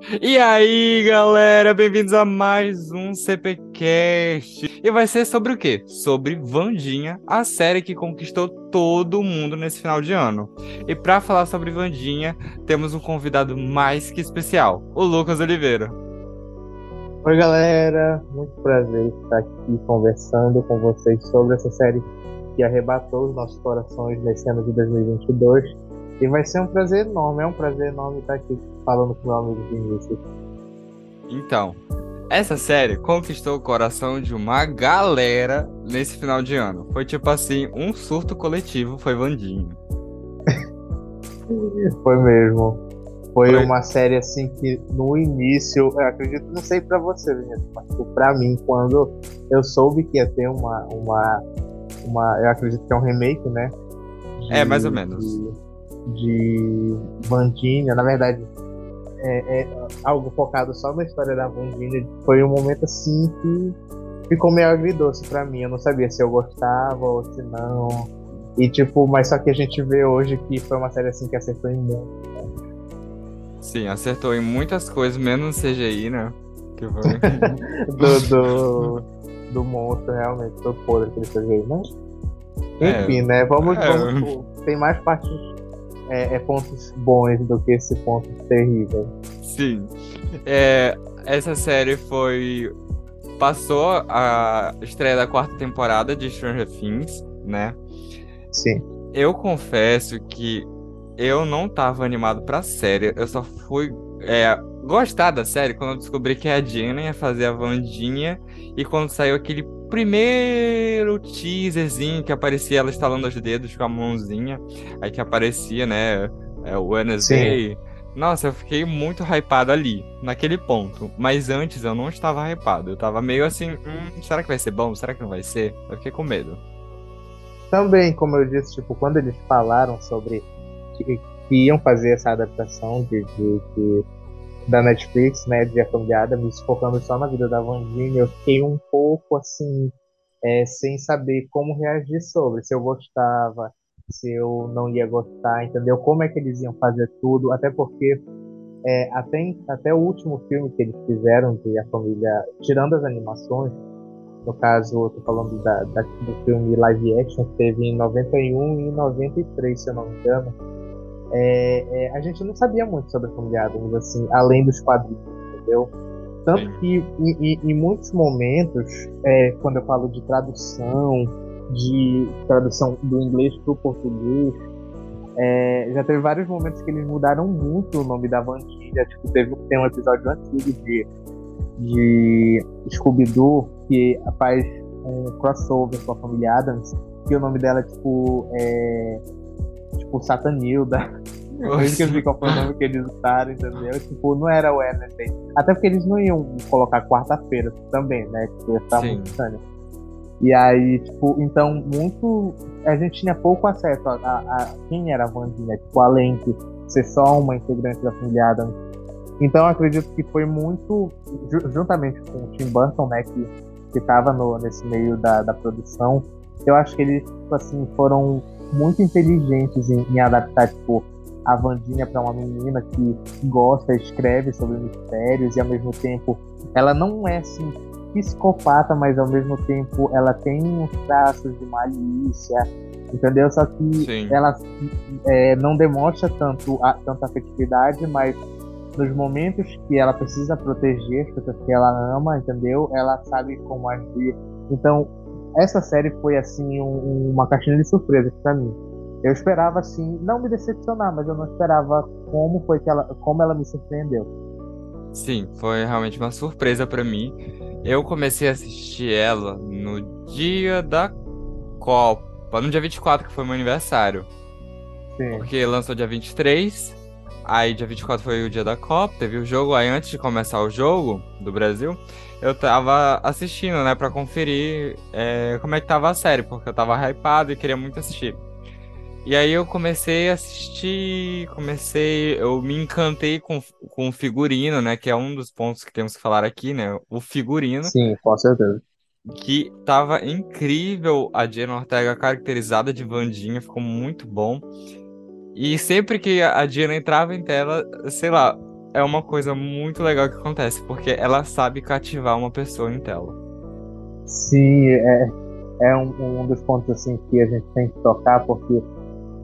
E aí, galera, bem-vindos a mais um CPcast. E vai ser sobre o quê? Sobre Vandinha, a série que conquistou todo mundo nesse final de ano. E para falar sobre Vandinha, temos um convidado mais que especial, o Lucas Oliveira. Oi, galera, muito prazer estar aqui conversando com vocês sobre essa série que arrebatou os nossos corações nesse ano de 2022. E vai ser um prazer enorme, é um prazer enorme estar aqui falando com meu amigo Vinícius. Então, essa série conquistou o coração de uma galera nesse final de ano. Foi tipo assim, um surto coletivo foi Vandinho. foi mesmo. Foi, foi, uma série assim que no início, eu acredito, não sei para você, Vinícius, mas tipo, para mim, quando eu soube que ia ter uma, uma, uma eu acredito que é um remake, né? De, é, mais ou menos. De, de Vandinha, na verdade, é, é, algo focado só na história da Vandinha, foi um momento assim que ficou meio agridoce para mim. Eu não sabia se eu gostava ou se não. E tipo, mas só que a gente vê hoje que foi uma série assim que acertou em muito. Sim, acertou em muitas coisas, menos no CGI, né? Que foi... do, do, do monstro, realmente, todo podre aquele CGI, mas. É. Enfim, é, né? Vamos, é... vamos. Tem mais partes é, é, pontos bons do que esse ponto terrível. Sim. É, essa série foi. Passou a estreia da quarta temporada de Stranger Things, né? Sim. Eu confesso que eu não tava animado pra série. Eu só fui é, gostar da série quando eu descobri que a Jenna ia fazer a Vandinha e quando saiu aquele primeiro teaserzinho que aparecia ela estalando os dedos com a mãozinha, aí que aparecia, né, é, o Wednesday. Nossa, eu fiquei muito hypado ali, naquele ponto. Mas antes eu não estava hypado. Eu tava meio assim, hum, será que vai ser bom? Será que não vai ser? Eu fiquei com medo. Também, como eu disse, tipo, quando eles falaram sobre que, que iam fazer essa adaptação de, de, de da Netflix, né, de A Família Adams, focando só na vida da Vandinha, eu fiquei um pouco assim, é, sem saber como reagir sobre, se eu gostava, se eu não ia gostar, entendeu? Como é que eles iam fazer tudo, até porque é, até, até o último filme que eles fizeram de A Família, tirando as animações, no caso, eu tô falando da, da, do filme live action, teve em 91 e 93, se eu não me engano, é, é, a gente não sabia muito sobre a família Adams, assim, além dos quadrinhos, entendeu? Tanto Sim. que em, em, em, muitos momentos, é, quando eu falo de tradução, de tradução do inglês para o português, é, já teve vários momentos que eles mudaram muito o nome da Vandinha. Tipo, teve, tem um episódio antigo de, de Scooby-Doo que faz um crossover com a família Adams, que o nome dela, tipo, é tipo, Satanilda. Eu esqueci qual foi o nome que eles usaram, entendeu? Tipo, não era o Wednesday. Até porque eles não iam colocar quarta-feira também, né? Tipo, ia estar muito estranho. E aí, tipo, então, muito. A gente tinha pouco acesso a, a, a quem era a Vandinha, tipo, além de ser só uma integrante da família Adams. Então, acredito que foi muito. Juntamente com o Tim Burton, né? Que, que tava no, nesse meio da, da produção. Eu acho que eles, tipo assim, foram muito inteligentes em, em adaptar, tipo, a Vandinha para uma menina que gosta, escreve sobre mistérios e ao mesmo tempo ela não é assim psicopata, mas ao mesmo tempo ela tem uns traços de malícia, entendeu? Só que Sim. ela é, não demonstra tanto a, tanta afetividade, mas nos momentos que ela precisa proteger as pessoas que ela ama, entendeu? Ela sabe como agir. Então, essa série foi assim um, uma caixinha de surpresas para mim. Eu esperava assim, não me decepcionar, mas eu não esperava como foi que ela, como ela me surpreendeu. Sim, foi realmente uma surpresa para mim. Eu comecei a assistir ela no dia da Copa, no dia 24, que foi meu aniversário. Sim. Porque lançou dia 23, aí dia 24 foi o dia da Copa, teve o jogo, aí antes de começar o jogo do Brasil, eu tava assistindo, né, pra conferir é, como é que tava a série, porque eu tava hypado e queria muito assistir. E aí eu comecei a assistir, comecei, eu me encantei com, com o figurino, né, que é um dos pontos que temos que falar aqui, né, o figurino. Sim, com certeza. Que tava incrível a Jenna Ortega caracterizada de Vandinha, ficou muito bom. E sempre que a Diana entrava em tela, sei lá, é uma coisa muito legal que acontece, porque ela sabe cativar uma pessoa em tela. Sim, é, é um, um dos pontos assim que a gente tem que tocar, porque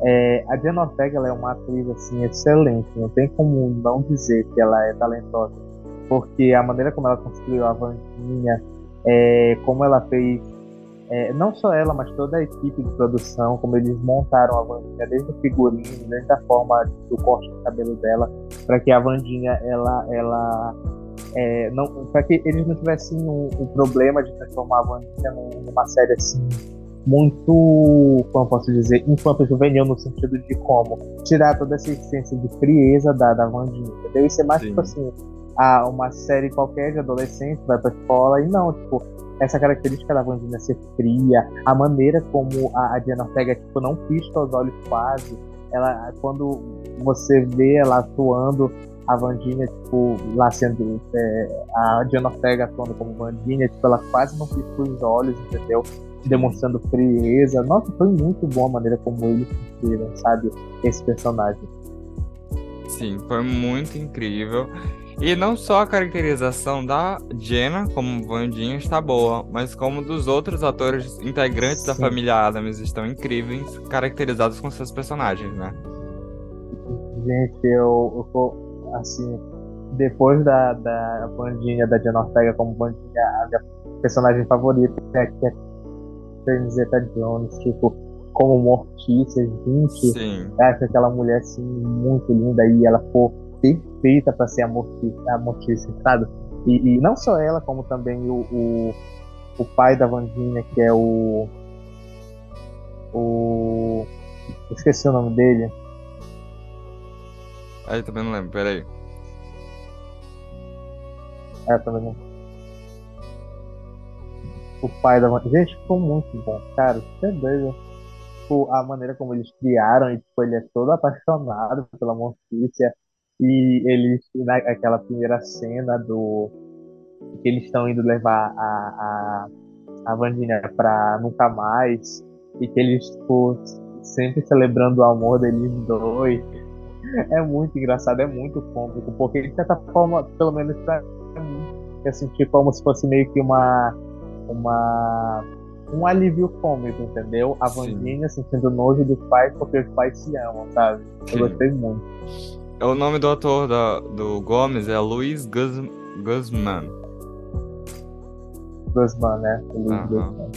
é, a Diana Ortega ela é uma atriz assim excelente, não tem como não dizer que ela é talentosa, porque a maneira como ela construiu a Vandinha, é, como ela fez, é, não só ela, mas toda a equipe de produção, como eles montaram a Vandinha, desde o figurino, desde a forma do corte do cabelo dela, para que a Vandinha ela, ela é, não, para que eles não tivessem o, o, problema de transformar a Vandinha numa série assim muito, como posso dizer, infanto juvenil no sentido de como tirar toda essa essência de frieza da, da Vandinha, entendeu? Isso é mais Sim. tipo assim, a, uma série qualquer de adolescente vai pra escola e não, tipo, essa característica da Vandinha ser fria, a maneira como a, a Diana Ortega, tipo, não pisca os olhos quase, ela, quando você vê ela atuando, a Vandinha, tipo, lá sendo é, a Diana Ortega atuando como Vandinha, tipo, ela quase não pisca os olhos, entendeu? Demonstrando frieza. Nossa, foi muito boa a maneira como eles construíram, sabe, esse personagem. Sim, foi muito incrível. E não só a caracterização da Jenna como Vandinha está boa, mas como dos outros atores integrantes Sim. da família Adams estão incríveis, caracterizados com seus personagens, né? Gente, eu, eu assim, depois da, da Vandinha, da Jenna Ortega como Vandinha, a minha personagem favorita é, que é Zeta Jones, tipo, como Mortícia, gente, Sim. acho aquela mulher, assim, muito linda e ela for perfeita para ser a Mortícia, a Mortícia sabe? E, e, não só ela, como também o, o, o pai da Vandinha, que é o. O. Esqueci o nome dele. Aí também não lembro, peraí. É, também não. O pai da Vandinha. Gente, ficou muito bom, cara. Você é doido. Tipo, a maneira como eles criaram, e tipo, ele é todo apaixonado pela Mortícia e eles, naquela primeira cena do. que eles estão indo levar a, a, a Vandinha pra nunca mais. E que eles, tipo, sempre celebrando o amor deles dois. É muito engraçado, é muito cômico, porque de certa forma, pelo menos pra mim, eu senti como se fosse meio que uma. uma um alívio cômico, entendeu? A Vandinha sentindo nojo dos pais porque os pais se amam, sabe? Eu gostei muito. É o nome do ator da, do Gomes é Luiz Gus, Guzman. Guzman, né? Luiz Guzman.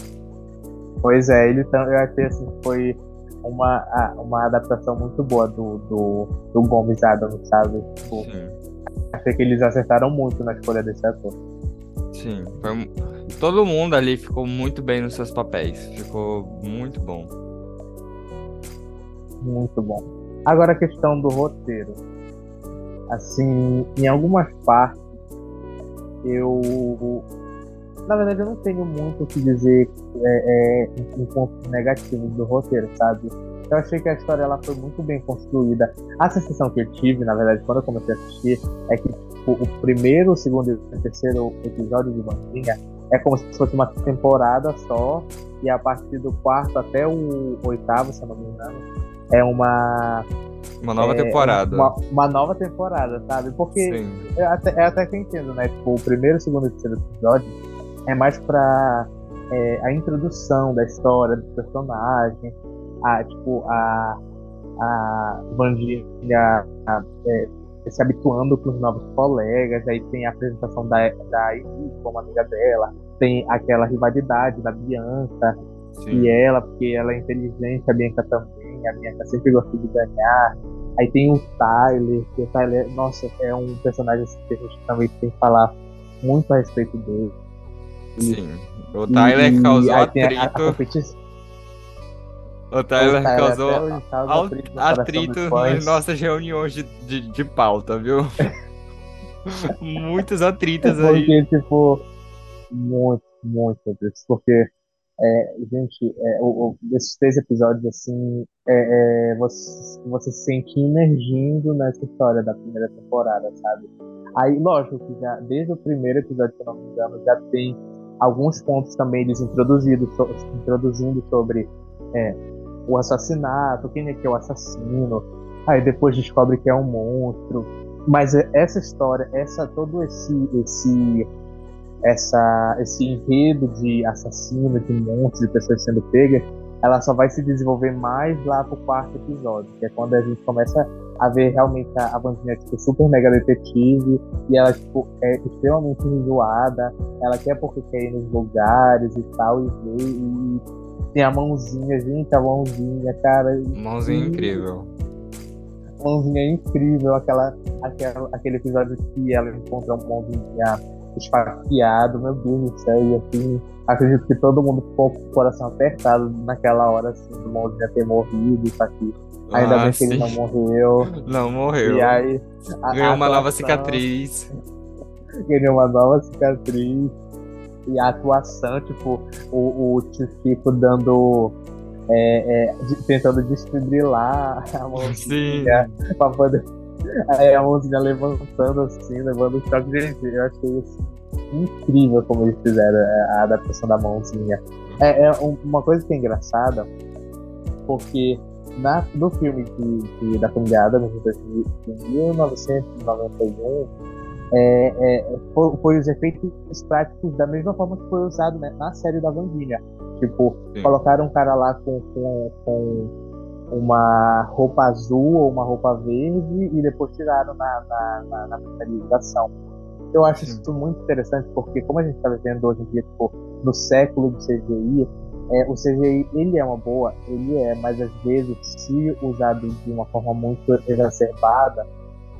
Pois é, ele eu achei assim foi uma, uma adaptação muito boa do, do, do Gomes Adams, sabe? Tipo, achei que eles acertaram muito na escolha desse ator. Sim, foi, todo mundo ali ficou muito bem nos seus papéis. Ficou muito bom. Muito bom. Agora a questão do roteiro. Assim, em algumas partes, eu. Na verdade, eu não tenho muito o que dizer é, é, em pontos negativos do roteiro, sabe? Eu achei que a história ela foi muito bem construída. A sensação que eu tive, na verdade, quando eu comecei a assistir, é que tipo, o primeiro, o segundo e o terceiro episódio de Bandinha é como se fosse uma temporada só, e a partir do quarto até o oitavo, se eu não me engano, é uma. Uma nova é, temporada. Uma, uma, nova temporada, sabe? Porque eu até, eu até que entendo, né? Tipo, o primeiro, segundo e terceiro episódio é mais pra é, a introdução da história, dos personagens, a, tipo, a, a Vandinha é, se habituando com os novos colegas, aí tem a apresentação da, da Amy como amiga dela, tem aquela rivalidade da Bianca Sim. e ela, porque ela é inteligente, a Bianca também a Bianca sempre gostou de ganhar. Aí tem o Tyler, que o Tyler, nossa, é um personagem assim, que a gente também tem que falar muito a respeito dele. Sim, o Tyler e, causou atrito. A, a o Tyler, o Tyler causou atrito, atrito nas nossas reuniões de, de, de pauta, viu? Muitos atritos porque, aí. Tipo, muito, muito atritos. Porque é, gente, é, o, o, esses três episódios, assim, é, é, você, você se sente imergindo nessa história da primeira temporada, sabe? Aí, lógico que já, desde o primeiro episódio, se eu não me engano, já tem alguns pontos também eles introduzidos, so, introduzindo sobre é, o assassinato, quem é que é o assassino, aí depois descobre que é um monstro, mas essa história, essa todo esse esse essa esse enredo de assassino, de monstros, de pessoas sendo pegas, ela só vai se desenvolver mais lá pro quarto episódio, que é quando a gente começa a ver realmente a, a Vandinha tipo, super mega detetive e ela tipo, é extremamente enjoada, ela quer porque quer ir nos lugares e tal, e ver, e tem a mãozinha, gente, a mãozinha, cara. Mãozinha e... incrível. Mãozinha incrível, aquela, aquela, aquele episódio que ela encontra uma mãozinha esfaqueado, meu Deus do céu, e assim, acredito que todo mundo ficou com o coração apertado naquela hora, assim, do mãozinha ter morrido, isso aqui. Ainda ah, bem que ele não morreu. Não morreu. E aí. Ganhou uma nova cicatriz. Ganhou uma nova cicatriz. E a atuação, tipo, o, o Chico dando. É, é, tentando desfibrilar a mãozinha pra poder. Aí a mãozinha levantando assim, levando o choque. Gente, eu achei isso incrível como eles fizeram a adaptação da mãozinha. É, é uma coisa que é engraçada, porque na, no filme de, de, da família Adams, de 1991, é, é, foi, foi, os efeitos práticos da mesma forma que foi usado né, na série da Vandinha. Tipo, Sim. colocaram um cara lá com, com, com, uma roupa azul ou uma roupa verde e depois tiraram na, na, na, na finalização. Eu acho Sim. isso muito interessante porque, como a gente está vivendo hoje em dia, tipo, no século do CGI, é, o CGI, ele é uma boa, ele é, mas às vezes, se usado de uma forma muito exacerbada,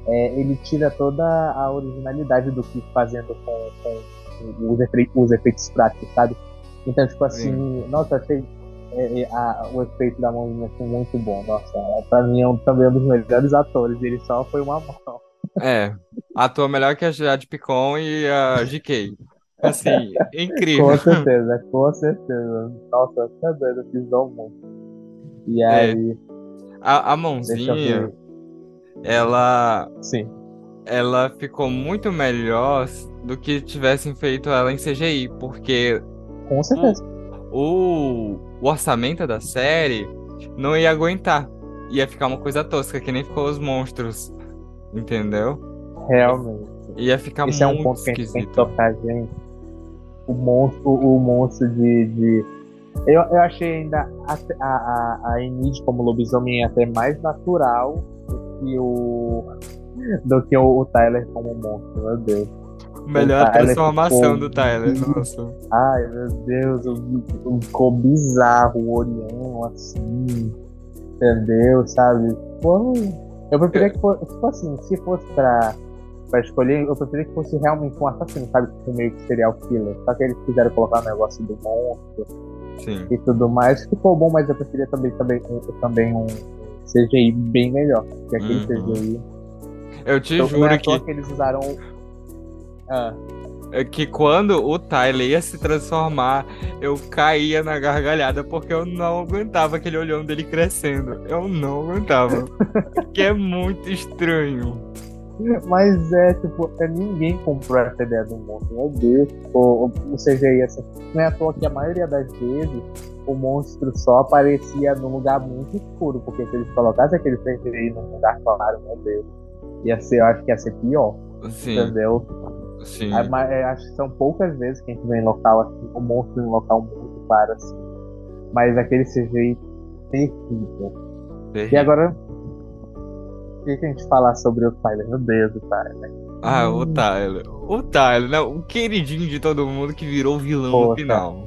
é, ele tira toda a originalidade do que fazendo com, com os, efeitos, os, efeitos práticos, sabe? Então, tipo assim, Sim. nossa, achei é, é, a, o efeito da mãozinha assim, muito bom. Nossa, pra mim é um, também um dos melhores atores, ele só foi uma mão. É, atua melhor que a Jade Picon e a GK. Assim, incrível. Com certeza, com certeza. Nossa, tá doido, pisou muito. E é. aí. É. A, a mãozinha, ela. Sim. Ela ficou muito melhor do que tivessem feito ela em CGI, porque. Com certeza. O, o, orçamento da série não ia aguentar. Ia ficar uma coisa tosca, que nem ficou os monstros. Entendeu? Realmente. Ia ficar Esse muito é um ponto esquisito. que a gente tem que tocar, gente o monstro, o monstro de. de... Eu, eu achei ainda a, a, a Enid como lobisomem até mais natural que o. do que o, o Tyler como monstro, meu Deus. Melhor transformação ficou... do Tyler, nossa. Ai, meu Deus, ficou bizarro o Orião, assim. Entendeu? Sabe? Pô, eu preferia que fosse, tipo assim, se fosse pra pra escolher, eu preferia que fosse realmente um assassino, sabe? Tipo, meio que serial killer. Só que eles quiseram colocar o um negócio do monstro Sim. e tudo mais. Ficou bom, mas eu preferia também, também, também um CGI bem melhor que aquele uhum. CGI. Eu te então, juro é que... que eles usaram. Ah. É que quando o Tyler ia se transformar, eu caía na gargalhada porque eu não aguentava aquele olhão dele crescendo. Eu não aguentava. que é muito estranho. Mas é, tipo, é, ninguém comprou essa ideia do monstro. Meu Deus, o, o CGI assim. Não é à toa que a maioria das vezes o monstro só aparecia num lugar muito escuro, porque se eles colocassem aquele CGI num lugar claro, meu Deus, ia ser, eu acho que ia ser pior. Sim. Entendeu? Sim. É, mas, é, acho que são poucas vezes que a gente vê em local assim, o monstro em um local muito claro assim. Mas aquele CGI terrível. terrível. E agora que, que a gente falar sobre o Tyler? Meu Deus, o Tyler. Ah, o Tyler. O Tyler, né? O queridinho de todo mundo que virou vilão Pô, no final.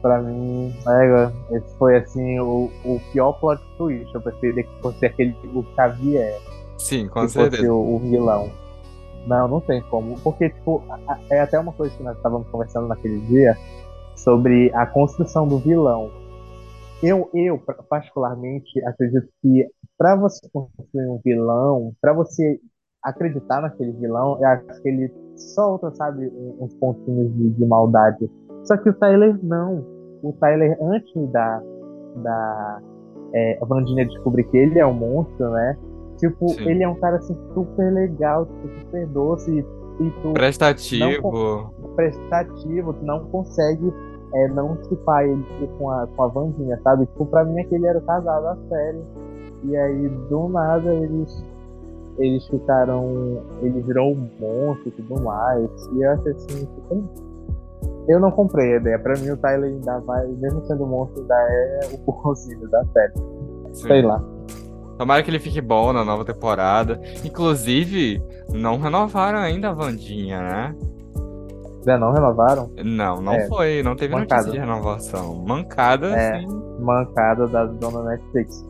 Pra mim, é, esse foi assim o, o pior plot twist. Eu preferia que fosse aquele o Xavier. Sim, com que certeza. Fosse o, o, vilão. Não, não tem como. Porque, tipo, é até uma coisa que nós estávamos conversando naquele dia sobre a construção do vilão. Eu, eu particularmente, acredito que para você construir um vilão, para você acreditar naquele vilão, eu acho que ele solta, sabe, uns pontinhos de, de maldade. Só que o Tyler não. O Tyler, antes da, da é, Vandinha descobrir que ele é um monstro, né? Tipo, Sim. ele é um cara assim super legal, tipo, super doce e tu prestativo. Não, prestativo, tu não consegue é, não chipar ele com a, com a Vandinha, sabe? Tipo, pra mim aquele era o casal da série. E aí, do nada, eles eles ficaram. Ele virou um monstro e tudo mais. E eu achei assim, tipo, eu não comprei a ideia. Pra mim o Tyler ainda vai, mesmo sendo um monstro, ainda é o bonzinho da série. Sim. Sei lá. Tomara que ele fique bom na nova temporada. Inclusive, não renovaram ainda a Vandinha, né? Já não renovaram? Não, não é, foi. Não teve mancada. notícia de renovação. Mancada, é, sim. Mancada da dona Netflix.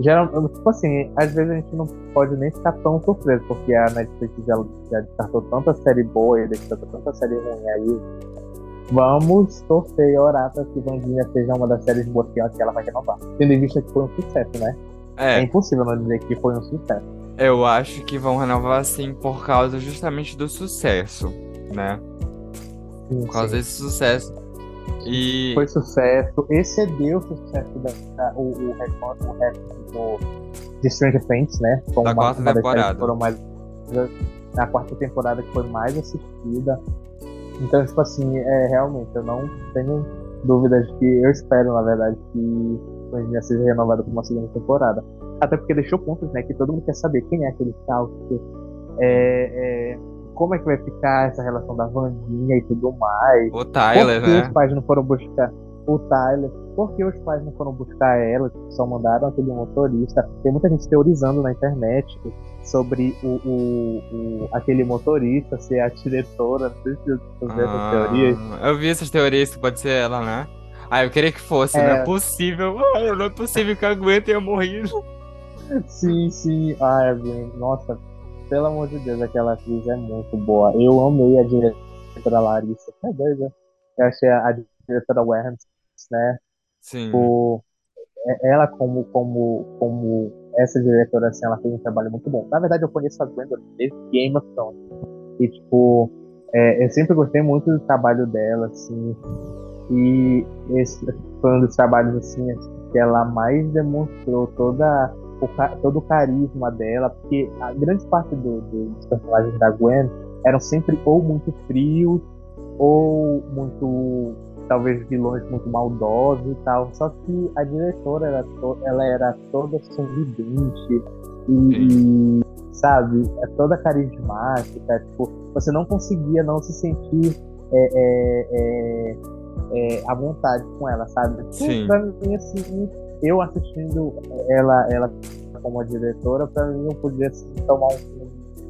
Geral, tipo assim, às vezes a gente não pode nem ficar tão surpreso, porque a Netflix já, já descartou tanta série boa e descartou tanta série ruim aí. Vamos torcer e orar para que Vandinha seja uma das séries boas que ela vai renovar. Tendo em vista que foi um sucesso, né? É. é impossível não dizer que foi um sucesso. Eu acho que vão renovar assim por causa justamente do sucesso, né? Sim, por causa sim. desse sucesso. E... Foi sucesso, excedeu o sucesso da, o, o, o, o do, de Stranger Things, né? Foi da uma, quarta uma temporada. Foram mais, na quarta temporada que foi mais assistida. Então, tipo assim, é, realmente, eu não tenho dúvidas que eu espero, na verdade, que Pandemia seja renovada por uma segunda temporada. Até porque deixou pontos, né? Que todo mundo quer saber quem é aquele Scout, é, é, como é que vai ficar essa relação da Vandinha e tudo mais. O Tyler, Por que né? os pais não foram buscar o Tyler? Por que os pais não foram buscar ela? Só mandaram aquele motorista. Tem muita gente teorizando na internet sobre o, o, o aquele motorista ser a diretora. Não sei se você essas teorias. Eu vi essas teorias que pode ser ela, né? Ah, eu queria que fosse, é... não é possível. Ah, não é possível que eu aguente eu morrer. Sim, sim. Ah, nossa, pelo amor de Deus, aquela atriz é muito boa. Eu amei a diretora Larissa. É doida. Eu achei a, diretora Werner, né? Sim. O, é, ela como, como, como essa diretora, assim, ela fez um trabalho muito bom. Na verdade, eu conheço a Gwendolyn desde Game of Thrones. E, tipo, é, eu sempre gostei muito do trabalho dela, assim. E esse foi um dos trabalhos assim que ela mais demonstrou toda o, todo o carisma dela, porque a grande parte do, do, dos personagens da Gwen eram sempre ou muito frios ou muito talvez vilões muito maldosos e tal. Só que a diretora era to, ela era toda sorridente e, e sabe, é toda carismática. Tipo, você não conseguia não se sentir é, é, é, é, à vontade com ela, sabe? Sim. Pra mim, assim, eu assistindo ela, ela como a diretora, pra mim eu podia assim, tomar um.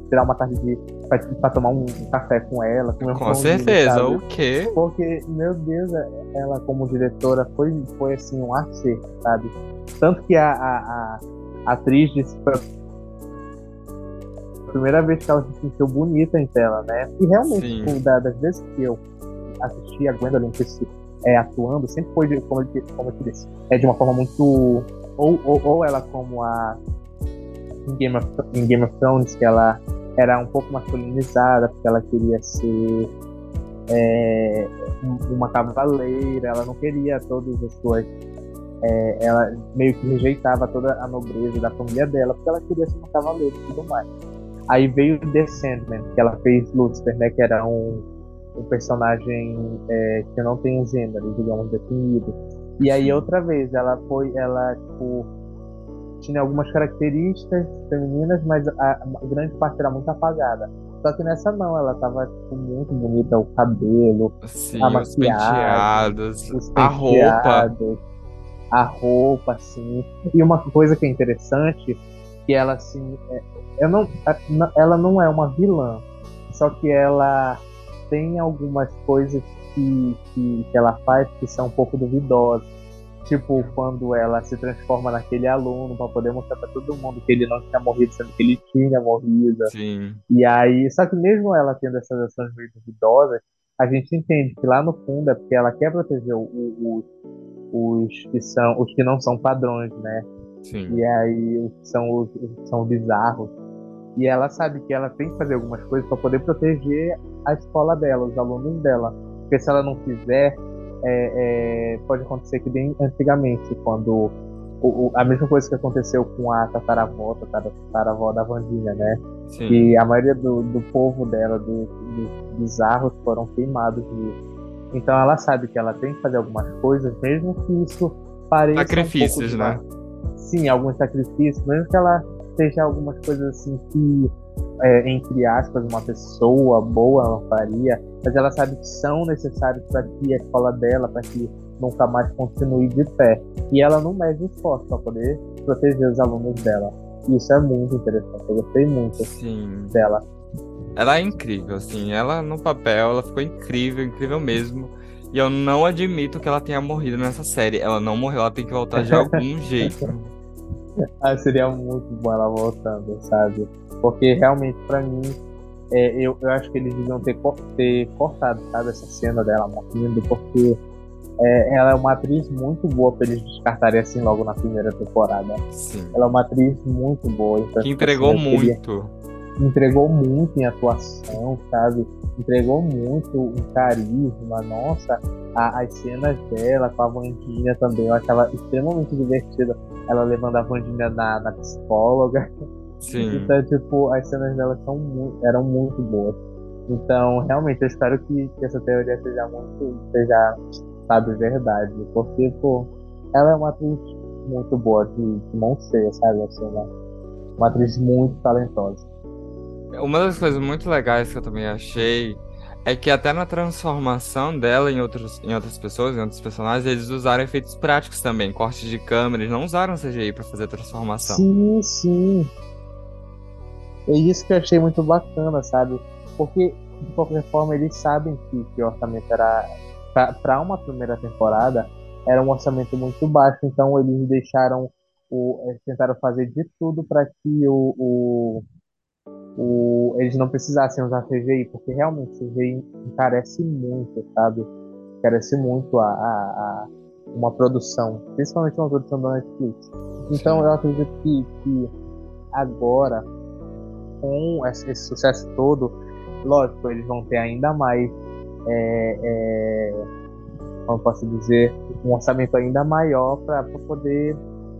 tirar uma tarde de. Pra, pra tomar um, café com ela. Com, com certeza, sabe? o quê? Porque, meu Deus, ela como diretora foi, foi assim, um acerto, sabe? Tanto que a, a, a atriz disse pra primeira vez que ela se sentiu bonita em tela, né? E realmente, tipo, das vezes que eu assistir a Gwendolyn é, atuando sempre foi, como eu, como eu disse, é de uma forma muito. Ou, ou, ou ela, como a. Em Game, of, em Game of Thrones, que ela era um pouco masculinizada, porque ela queria ser é, uma cavaleira, ela não queria todas as suas. É, ela meio que rejeitava toda a nobreza da família dela, porque ela queria ser uma cavaleira e tudo mais. Aí veio Sandman, que ela fez Lucifer, né, que era um um personagem é, que não tem um gênero, digamos, definido. E aí, outra vez, ela foi, ela, tipo, tinha algumas características femininas, mas a, a grande parte era muito apagada. Só que nessa não, ela tava, tipo, muito bonita, o cabelo, Sim, a maquiagem, os penteados, os penteados, a roupa. A roupa, assim. E uma coisa que é interessante, que ela, assim, é, eu não, ela não é uma vilã, só que ela tem algumas coisas que, que, que ela faz que são um pouco duvidosas. Tipo, quando ela se transforma naquele aluno para poder mostrar para todo mundo que ele não tinha morrido, sendo que ele tinha morrido. Sim. E aí, só que mesmo ela tendo essas ações meio duvidosas, a gente entende que lá no fundo é porque ela quer proteger o, o, os que são os que não são padrões, né? Sim. E aí os que são os, os são bizarros. E ela sabe que ela tem que fazer algumas coisas para poder proteger a escola dela, os alunos dela. Porque se ela não fizer, é, é, pode acontecer que bem antigamente, quando o, o, a mesma coisa que aconteceu com a tataravó, tataravó da Vandinha, né? Sim. Que a maioria do, do povo dela, do, do, dos arros, foram queimados nisso. Então ela sabe que ela tem que fazer algumas coisas, mesmo que isso pareça. Sacrifícios, um né? Sim, alguns sacrifícios, mesmo que ela seja algumas coisas assim que, é, entre aspas, uma pessoa boa não faria, mas ela sabe que são necessários para que a escola dela, para que nunca mais continue de pé. E ela não mede esforço para poder proteger os alunos dela. E isso é muito interessante. Eu gostei muito Sim. dela. Ela é incrível, assim. Ela no papel, ela ficou incrível, incrível mesmo. E eu não admito que ela tenha morrido nessa série. Ela não morreu, ela tem que voltar de algum jeito. Ah, seria muito bom ela voltando, sabe? Porque realmente, pra mim, é, eu, eu acho que eles deviam ter, ter cortado, sabe, essa cena dela morrendo, porque é, ela é uma atriz muito boa pra eles descartarem assim logo na primeira temporada. Sim. Ela é uma atriz muito boa. Então, que entregou assim, muito. Entregou muito em atuação, sabe? Entregou muito em carisma. Nossa, a, as cenas dela com a Vandinha também, eu achava extremamente divertida. Ela levando a Vandinha na, na psicóloga. Sim. Então, tipo, as cenas dela são muito, eram muito boas. Então, realmente, eu espero que, que essa teoria seja muito, seja, sabe, verdade. Porque, pô, ela é uma atriz muito boa de, de sabe? Assim, uma, uma atriz muito talentosa. Uma das coisas muito legais que eu também achei é que até na transformação dela em, outros, em outras pessoas, em outros personagens, eles usaram efeitos práticos também, cortes de câmera, eles não usaram CGI para fazer a transformação. Sim, sim. É isso que eu achei muito bacana, sabe? Porque, de qualquer forma, eles sabem que, que o orçamento era. Para uma primeira temporada, era um orçamento muito baixo, então eles deixaram. O, eles tentaram fazer de tudo para que o, o, o, eles não precisassem usar CGI, porque realmente CGI encarece muito, sabe? Encarece muito a, a, a uma produção, principalmente uma produção da Netflix. Então eu acredito que, que agora com esse, sucesso todo, lógico, eles vão ter ainda mais, é, é, como posso dizer, um orçamento ainda maior para poder,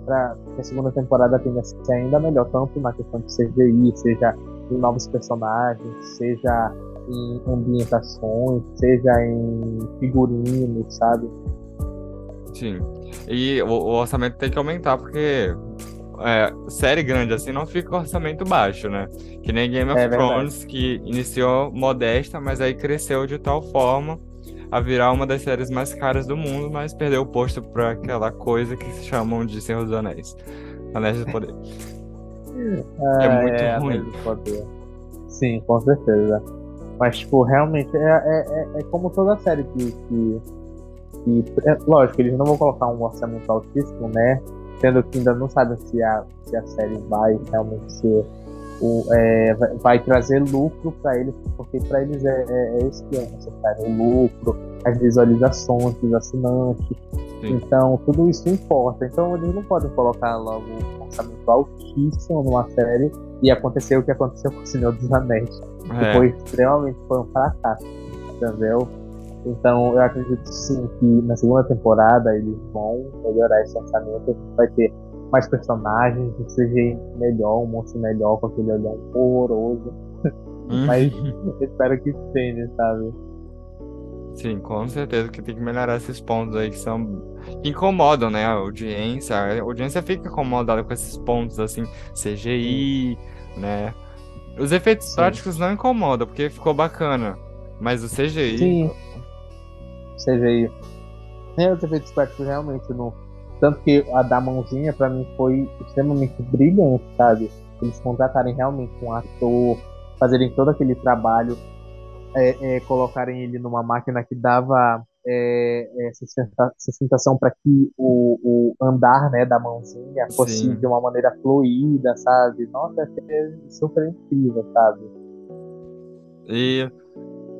para que a segunda temporada tenha a ser ainda melhor, tanto na questão de CGI, seja em novos personagens, seja em ambientações, seja em figurinos, sabe? Sim. E o, o orçamento tem que aumentar, porque é, série grande assim não fica orçamento baixo, né? Que nem Game of É Thrones, que iniciou modesta, mas aí cresceu de tal forma a virar uma das séries mais caras do mundo, mas perdeu o posto pra aquela coisa que se chamam de Senhor dos Anéis. Anéis do Poder. É, muito é, ruim. Sim, com certeza. Mas, tipo, realmente, é, é, é, é como toda série que. que, que é, lógico, eles não vão colocar um orçamento altíssimo, né? Sendo que ainda não sabem se a, se a série vai realmente ser. O, é, vai, vai trazer lucro para eles, porque para eles é, é, é isso que é necessário: o lucro, as visualizações dos assinantes. Sim. Então, tudo isso importa. Então, eles não podem colocar logo um orçamento altíssimo numa série e acontecer o que aconteceu com o Senhor dos Anéis. Que É. foi extremamente foi um fracasso, entendeu? Então, eu acredito sim que na segunda temporada eles vão melhorar esse orçamento. Vai ter mais personagens, um CGI melhor, um monstro melhor, com aquele olhão horroroso. Hum. Mas espero que tenha, sabe? Sim, com certeza que tem que melhorar esses pontos aí que são que incomodam, né, a audiência. A audiência fica incomodada com esses pontos assim, CGI, né? Os efeitos Sim. práticos não incomodam, porque ficou bacana. Mas o CGI, Sim. CGI. É, os efeitos práticos realmente não. Tanto que a da mãozinha, pra mim, foi extremamente brilhante, sabe? Eles contratarem realmente um ator, fazerem todo aquele trabalho, é, é, colocarem ele numa máquina que dava é, é, sustenta- sustentação para que o, o andar né, da mãozinha fosse Sim. de uma maneira fluida, sabe? Nossa, achei super incrível, sabe? E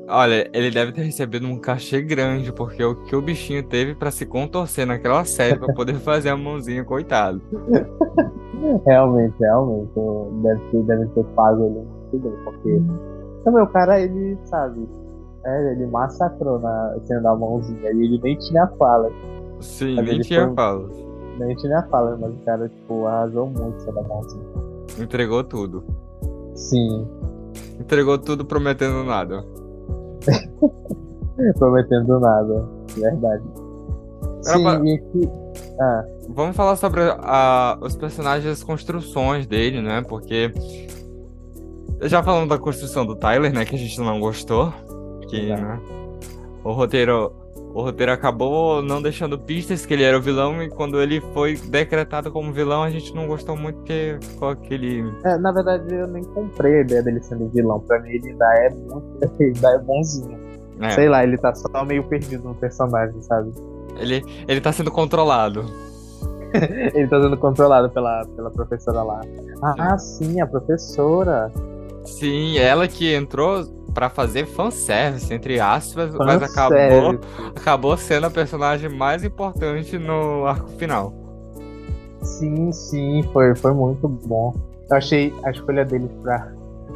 olha, ele deve ter recebido um cachê grande, porque o que o bichinho teve pra se contorcer naquela série pra poder fazer a mãozinha, coitado. Realmente, realmente. Deve ter, deve ter pago ele muito bem, porque também o cara, ele, sabe, é, ele massacrou na cena da mãozinha e ele nem tinha fala, Sim, Mas nem tinha foi- fala. nem tinha fala, mas o cara, tipo, arrasou muito cena da mãozinha. Entregou tudo. Sim, Entregou tudo prometendo nada. prometendo nada, verdade. Era Sim, pra-. Ah. Vamos falar sobre a, os personagens, as construções dele, né? Porque. Já falando da construção do Tyler, né? Que a gente não gostou. Que, né, o roteiro. O roteiro acabou não deixando pistas que ele era o vilão, e quando ele foi decretado como vilão, a gente não gostou muito porque ficou aquele. É, na verdade, eu nem comprei a ideia dele sendo vilão. Pra mim, ele ainda é muito. Ele ainda é bonzinho. É. Sei lá, ele tá só meio perdido no personagem, sabe? Ele, ele tá sendo controlado. ele tá sendo controlado pela, pela professora lá. Ah, sim, a professora. Sim, ela que entrou para fazer fanservice, entre aspas, fan mas acabou, acabou sendo a personagem mais importante no arco final. Sim, sim, foi, foi muito bom. Eu achei a escolha deles pra,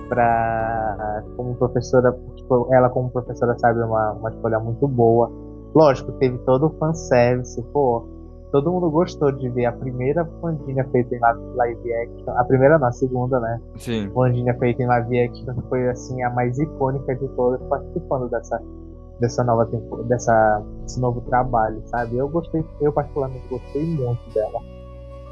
pra como professora, tipo, ela como professora, sabe, uma, uma escolha muito boa Lógico, teve todo o fanservice, pô. Todo mundo gostou de ver a primeira Wandinha feita em live action. A primeira não, a segunda, né? Sim. Wandinha feita em live action foi assim a mais icônica de todas participando dessa dessa nova tempo, dessa desse novo trabalho, sabe? Eu gostei, eu particularmente gostei muito dela.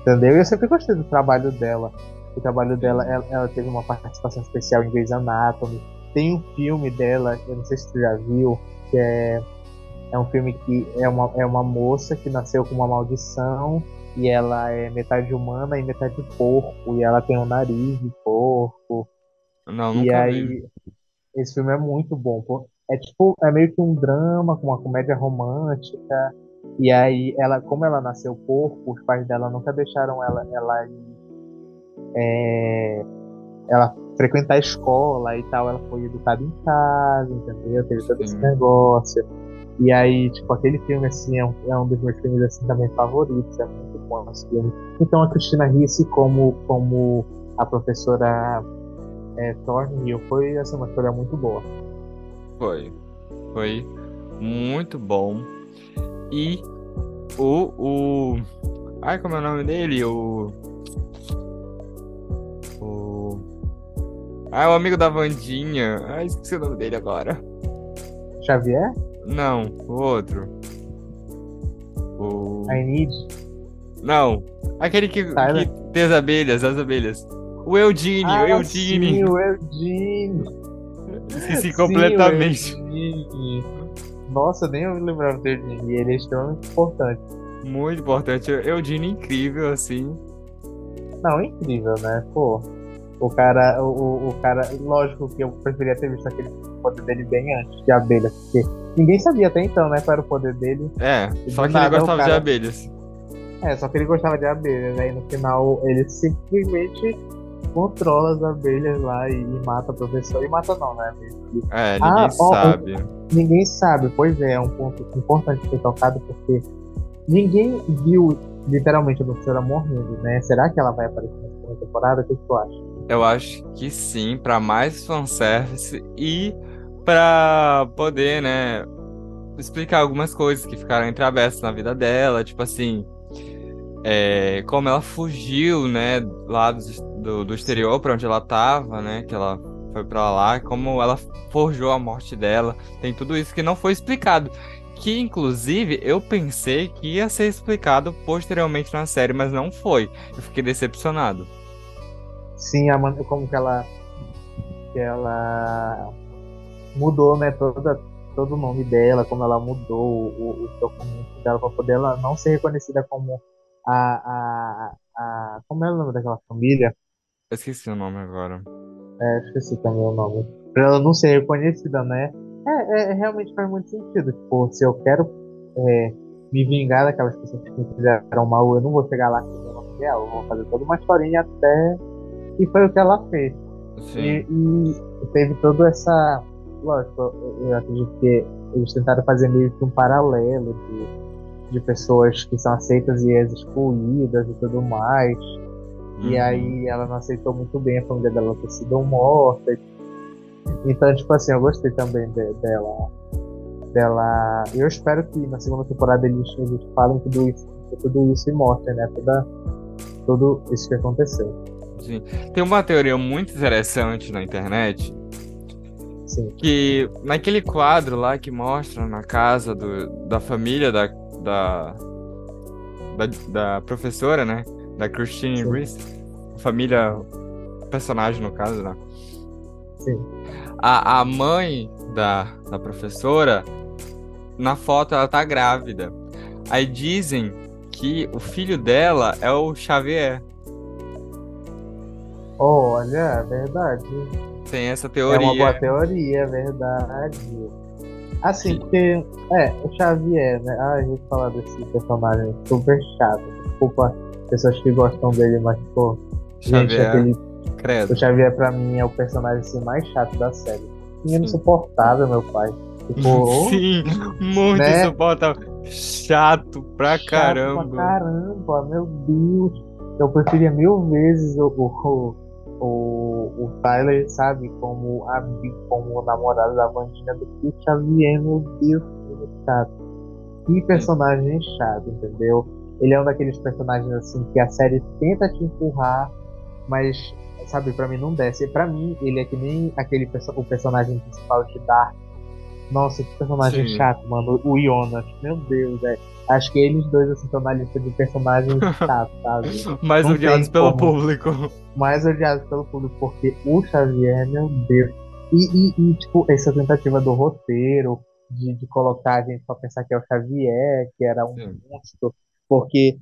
Entendeu? Eu sempre gostei do trabalho dela. O trabalho dela, ela, ela teve uma participação especial em Grey's Anatomy. Tem um filme dela, eu não sei se tu já viu, que é é um filme que é uma, é uma moça que nasceu com uma maldição e ela é metade humana e metade porco. E ela tem um nariz de porco. Não, nunca e aí, vi. esse filme é muito bom. Pô. É tipo, é meio que um drama com uma comédia romântica. E aí, ela, como ela nasceu porco, os pais dela nunca deixaram ela, ela ir, é, ela frequentar a escola e tal. Ela foi educada em casa, entendeu? Teve todo Sim. esse negócio. E aí, tipo, aquele filme, assim, é um, é um dos meus filmes, assim, também favoritos. É muito bom esse filme. Então, a Cristina Ricci, como, como a professora é, Thornhill, foi, assim, uma história muito boa. Foi. Foi muito bom. E o... o... Ai, como é o nome dele? O... O... Ah, o amigo da Vandinha. Ai, esqueci o nome dele agora. Xavier? Não, o outro. O. I need. Não. Aquele que, que tem as abelhas, as abelhas. O Eudine, ah, o Eudine. Sim, o Eudine. Esqueci completamente. Nossa, nem eu me lembrava do Eudine. Ele é extremamente importante. Muito importante. Eudine incrível, assim. Não, incrível, né? Pô. O cara, o, o cara, lógico que eu preferia ter visto aquele poder dele bem antes de abelha, porque ninguém sabia até então, né, qual era o poder dele. É, só que nada, ele gostava cara... de abelhas. É, só que ele gostava de abelhas, né? E no final ele simplesmente controla as abelhas lá e, e mata o professor. E mata não, né? É, ninguém ah, sabe. Ó, ninguém sabe, pois é, é um ponto importante ser tocado, porque ninguém viu literalmente a professora morrendo, né? Será que ela vai aparecer na segunda temporada? O que tu acha? Eu acho que sim, para mais fanservice e para poder, né, explicar algumas coisas que ficaram entreabertas na vida dela, tipo assim, é, como ela fugiu, né, lá do, do, exterior para onde ela tava, né, que ela foi para lá, como ela forjou a morte dela, tem tudo isso que não foi explicado. Que inclusive eu pensei que ia ser explicado posteriormente na série, mas não foi. Eu fiquei decepcionado. Sim, a maneira como que ela que ela mudou, né, toda todo o nome dela, como ela mudou o, os documentos dela para poder ela não ser reconhecida como a, a, a como é o nome daquela família? Eu esqueci o nome agora. É, esqueci também o nome. Pra ela não ser reconhecida, né? É, é realmente faz muito sentido. Tipo, se eu quero é, me vingar daquelas pessoas que me fizeram mal, eu não vou chegar lá com o nome dela. Eu vou fazer toda uma historinha até e foi o que ela fez. E, e, teve toda essa. Lógico, eu acredito que eles tentaram fazer meio que um paralelo de, de pessoas que são aceitas e excluídas e tudo mais. Uhum. E aí ela não aceitou muito bem a família dela ter sido morta. Então, tipo assim, eu gostei também de, dela. dela. Eu espero que na segunda temporada eles, eles falem tudo isso, tudo isso e mostrem, né? Toda, tudo isso que aconteceu. Sim. Tem uma teoria muito interessante na internet. Sim. Que naquele quadro lá que mostra na casa do, da família da, da, da, da professora, né? Da Christine Reese. Família. Personagem, no caso, né? Sim. A, a mãe da, da professora, na foto, ela tá grávida. Aí dizem que o filho dela é o Xavier. Olha, é verdade. Tem essa teoria. É uma boa teoria, é verdade. Assim, porque. É, o Xavier, né? Ah, a gente fala desse personagem super chato. Desculpa pessoas que gostam dele, mas, pô. Xavier. Gente, aquele. Credo. O Xavier, pra mim, é o personagem assim, mais chato da série. Menino insuportável, meu pai. Tipo, Sim, muito né? insuportável. Chato pra chato caramba. Pra caramba, meu Deus. Eu preferia mil vezes o, o, o, o Tyler, sabe, como, a, como namorado da Vandinha do que Xavier, meu Deus, que chato. Que personagem chato, entendeu? Ele é um daqueles personagens assim que a série tenta te empurrar, mas, sabe, pra mim não desce. Pra mim, ele é que nem aquele o personagem principal de Dark. Nossa, que personagem Sim. chato, mano. O Jonas, meu Deus, é. Acho que eles dois assim estão na lista de personagens chatos, sabe? Mais Não odiados pelo público. mais odiados pelo público, porque o Xavier, meu Deus. E, e, e, tipo, essa tentativa do roteiro, de, de colocar a gente pra pensar que é o Xavier, que era um Sim. monstro, porque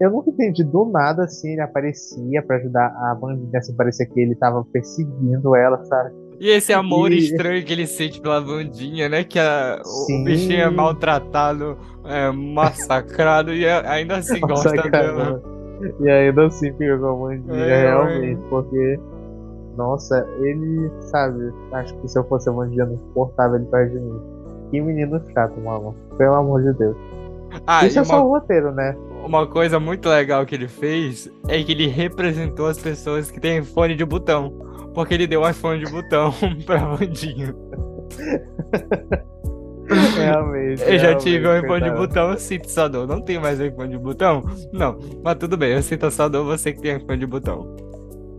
eu nunca entendi do nada assim, ele aparecia pra ajudar a bandida, assim, parecia que ele tava perseguindo ela, sabe? E esse amor E- estranho que ele sente pela Vandinha, né? Que a- o- bichinho é maltratado, é massacrado e ainda assim gosta dela. E ainda assim fica com a bandida, É, realmente, porque. Nossa, ele, sabe, acho que se eu fosse a bandida não suportava ele perto de mim. Que menino chato, mano. Pelo amor de Deus. Ah, Isso é só uma, o roteiro, né? uma coisa muito legal que ele fez é que ele representou as pessoas que têm fone de botão. Porque ele deu um iPhone de botão pra Vandinha. Realmente. Eu já realmente, tive um iPhone de botão, sintetizador. Não tem mais iPhone de botão? Não. Mas tudo bem, eu sintetizador, você que tem iPhone de botão.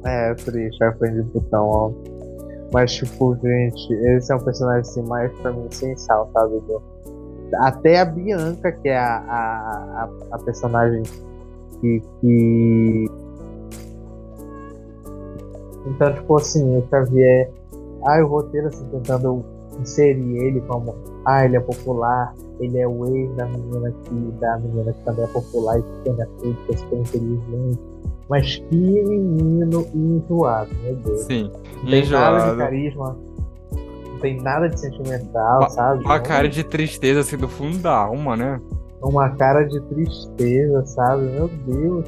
É, triste, iPhone de botão, ó. Mas, tipo, gente, esse é um personagem assim, mais pra mim essencial, sabe? Até a Bianca, que é a, a, a, a personagem que, que. Então, tipo assim, o Xavier. Ah, o roteiro, assim, tentando inserir ele como. Ah, ele é popular, ele é o ex da menina que, da menina que também é popular e que tem a tudo, que é super inteligente. Mas que menino enjoado, meu Deus. Sim. Não tem nada de Enjoado. carisma, não tem nada de sentimental, Uma- sabe? Uma cara de tristeza assim do fundo da alma, né? uma cara de tristeza, sabe? Meu Deus.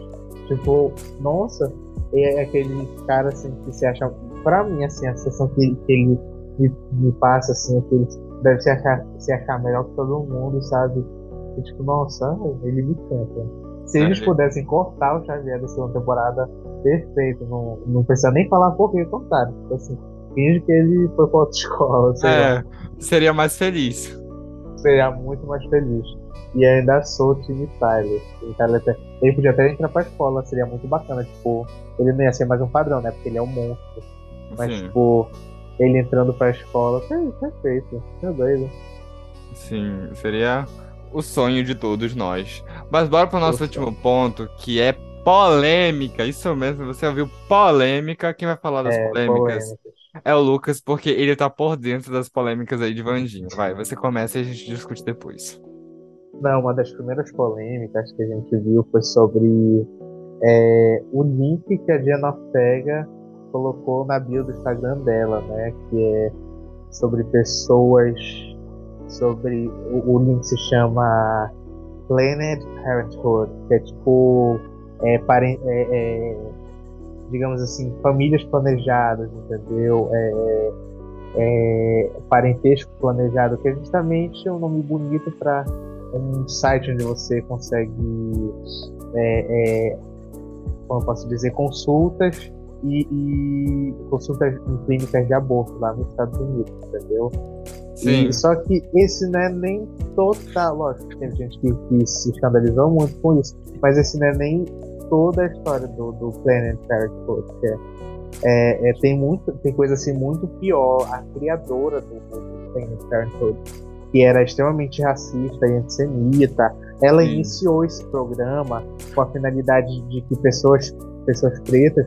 Tipo, nossa, é aquele cara assim que se acha. Pra mim, assim, a sensação que, que ele me, me passa, assim, é que ele deve se achar, se achar melhor que todo mundo, sabe? E, tipo, nossa, ele me canta. Se eles É. pudessem cortar o Xavier da segunda temporada, perfeito. Não, não precisa nem falar por que cortaram. Tipo assim, finge que ele foi pra outra escola, É, seria mais feliz. Seria muito mais feliz. E ainda sou o time Tyler. O Tyler até- ele podia até entrar pra escola, seria muito bacana. Tipo, ele não ia ser mais um padrão, né? Porque ele é um monstro. Mas, Sim, tipo, ele entrando pra escola, per- perfeito. Meu doido. sim, seria o sonho de todos nós. Mas bora pro nosso O último ponto, que é polêmica. Isso mesmo, você ouviu polêmica. Quem vai falar das É, polêmicas polêmicas. É o Lucas, porque ele tá por dentro das polêmicas aí de Vandinho. Vai, você começa e a gente discute depois. Não, uma das primeiras polêmicas que a gente viu foi sobre é, o link que a Diana Ortega colocou na bio do Instagram dela, né? Que é sobre pessoas, sobre o, o link se chama Planet Parenthood, que é tipo é, é, é, digamos assim, famílias planejadas, entendeu? É, é, parentesco planejado, que é justamente um nome bonito para um site onde você consegue, é, é, como eu posso dizer, consultas e, e consultas em clínicas de aborto lá nos Estados Unidos, entendeu? Sim, E, só que esse não é nem total, lógico, tem gente que, que se escandalizou muito com isso, mas esse não é nem toda a história do, do Planet Parenthood, que é, é, é, tem muito, tem coisa assim muito pior. A criadora do, do Planet Parenthood, que era extremamente racista e antissemita, ela Sim. iniciou esse programa com a finalidade de que pessoas, pessoas pretas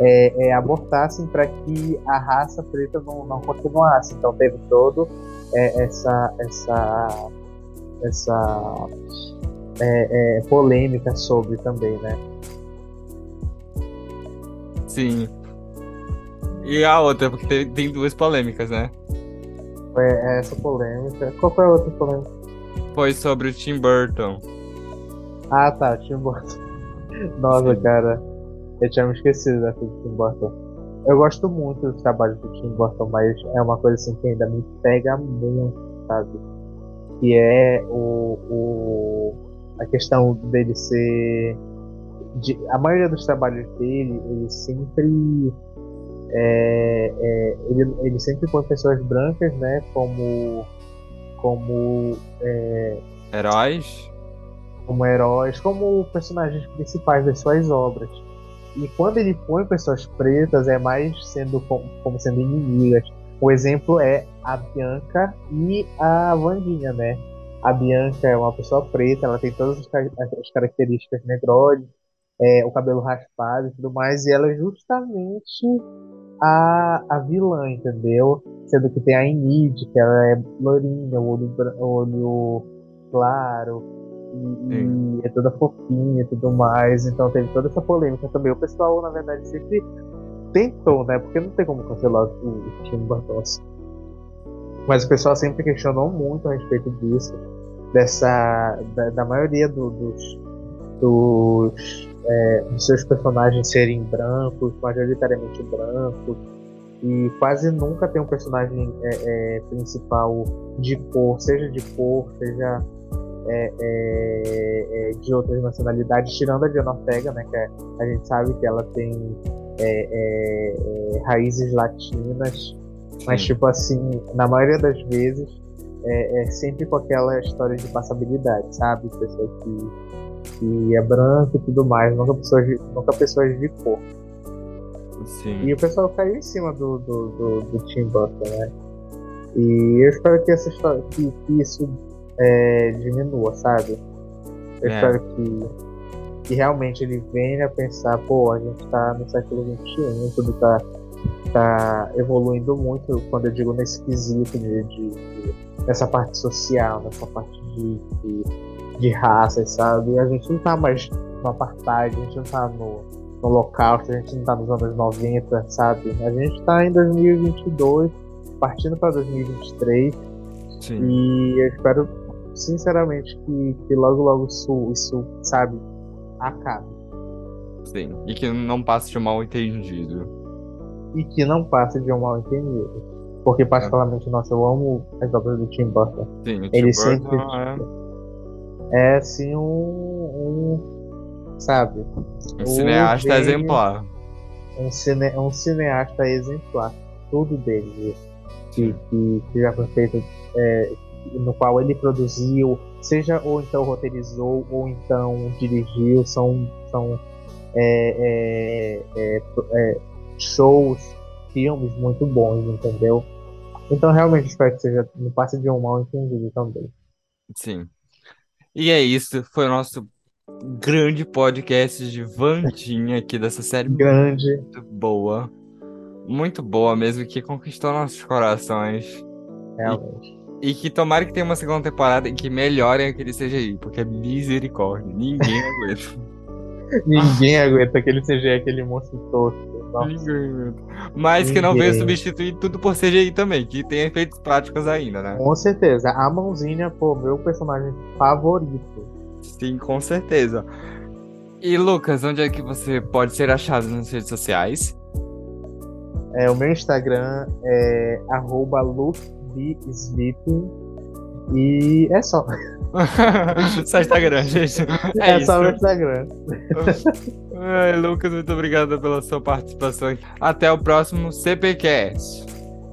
é, é, abortassem para que a raça preta não, não continuasse. Então teve todo é, essa essa essa é, é, polêmica sobre também, né? Sim. E a outra, porque tem, tem duas polêmicas, né? É essa polêmica. Qual foi a outra polêmica? Foi sobre o Tim Burton. Ah, tá, Tim Burton. Nossa, Sim. cara. Eu tinha me esquecido dessa do Tim Burton. Eu gosto muito dos trabalhos do Tim Burton, mas é uma coisa assim que ainda me pega muito, sabe? Que é o, o a questão dele ser. De, a maioria dos trabalhos dele, ele sempre. É, é, ele, ele sempre põe pessoas brancas, né, como. como. É, heróis? Como heróis, como personagens principais das suas obras. E quando ele põe pessoas pretas, é mais sendo como, como sendo inimigas. O exemplo é a Bianca e a Vandinha, né? A Bianca é uma pessoa preta, ela tem todas as características negroides, é, o cabelo raspado e tudo mais, e ela é justamente a, a vilã, entendeu? Sendo que tem a Enid, que ela é lourinha, o olho, olho claro, e, e, é toda fofinha e tudo mais. Então teve toda essa polêmica também. O pessoal, na verdade, sempre tentou, né? Porque não tem como cancelar o, o time. Mas o pessoal sempre questionou muito a respeito disso. Dessa. Da, da maioria do, dos. Dos, é, dos seus personagens serem brancos, majoritariamente brancos. E quase nunca tem um personagem é, é, principal de cor, seja de cor, seja é, é, é, de outras nacionalidades, tirando a Diana Ortega, né, que é, a gente sabe que ela tem raízes latinas, mas tipo assim, na maioria das vezes é, sempre com aquela história de passabilidade, sabe? Pessoa que, que é branca e tudo mais, nunca pessoas de, nunca pessoas de cor. Sim. E o pessoal caiu em cima do, do, do, do Tim Burton, né? E eu espero que essa história, que, que isso é, diminua, sabe? Eu é. espero que, que realmente ele venha a pensar, pô, a gente tá no século XXI, tudo tá, tá evoluindo muito, quando eu digo nesse quesito de, de, de nessa parte social, nessa parte de, de, de raças, sabe? A gente não tá mais no apartheid, a gente não tá no, no local, a gente não tá nos anos 90, sabe? A gente tá em 2022, partindo para 2023. Sim. E eu espero sinceramente, que, que logo, logo isso, isso, sabe, acabe. Sim, e que não passe de um mal entendido. E que não passe de um mal entendido. Porque, particularmente, é. nossa, eu amo as obras do Tim Burton. Sim, o Tim Ele Burton sempre é... é, assim, um, um sabe? Um cineasta gênio, exemplar. Um, cine, um cineasta exemplar. Tudo dele que, que, que já foi feito é, no qual ele produziu, seja ou então roteirizou ou então dirigiu, são, são é, é, é, é, shows, filmes muito bons, entendeu? Então realmente espero que seja não passe de um mal entendido também. Sim. E é isso, foi o nosso grande podcast de Vandinha aqui dessa série grande muito boa. Muito boa mesmo, que conquistou nossos corações. Realmente. E que tomara que tenha uma segunda temporada em que melhorem aquele CGI, porque é misericórdia. Ninguém aguenta. Ninguém aguenta aquele CGI, aquele monstro tosco. Mas que não veio substituir tudo por CGI também, que tem efeitos práticos ainda, né? Com certeza. A mãozinha, pô, meu personagem favorito. Sim, com certeza. E Lucas, onde é que você pode ser achado nas redes sociais? É, o meu Instagram é arroba. E é só. só Instagram, gente. É, é só o Instagram. Ai, Lucas, muito obrigado pela sua participação. Até o próximo CPCast.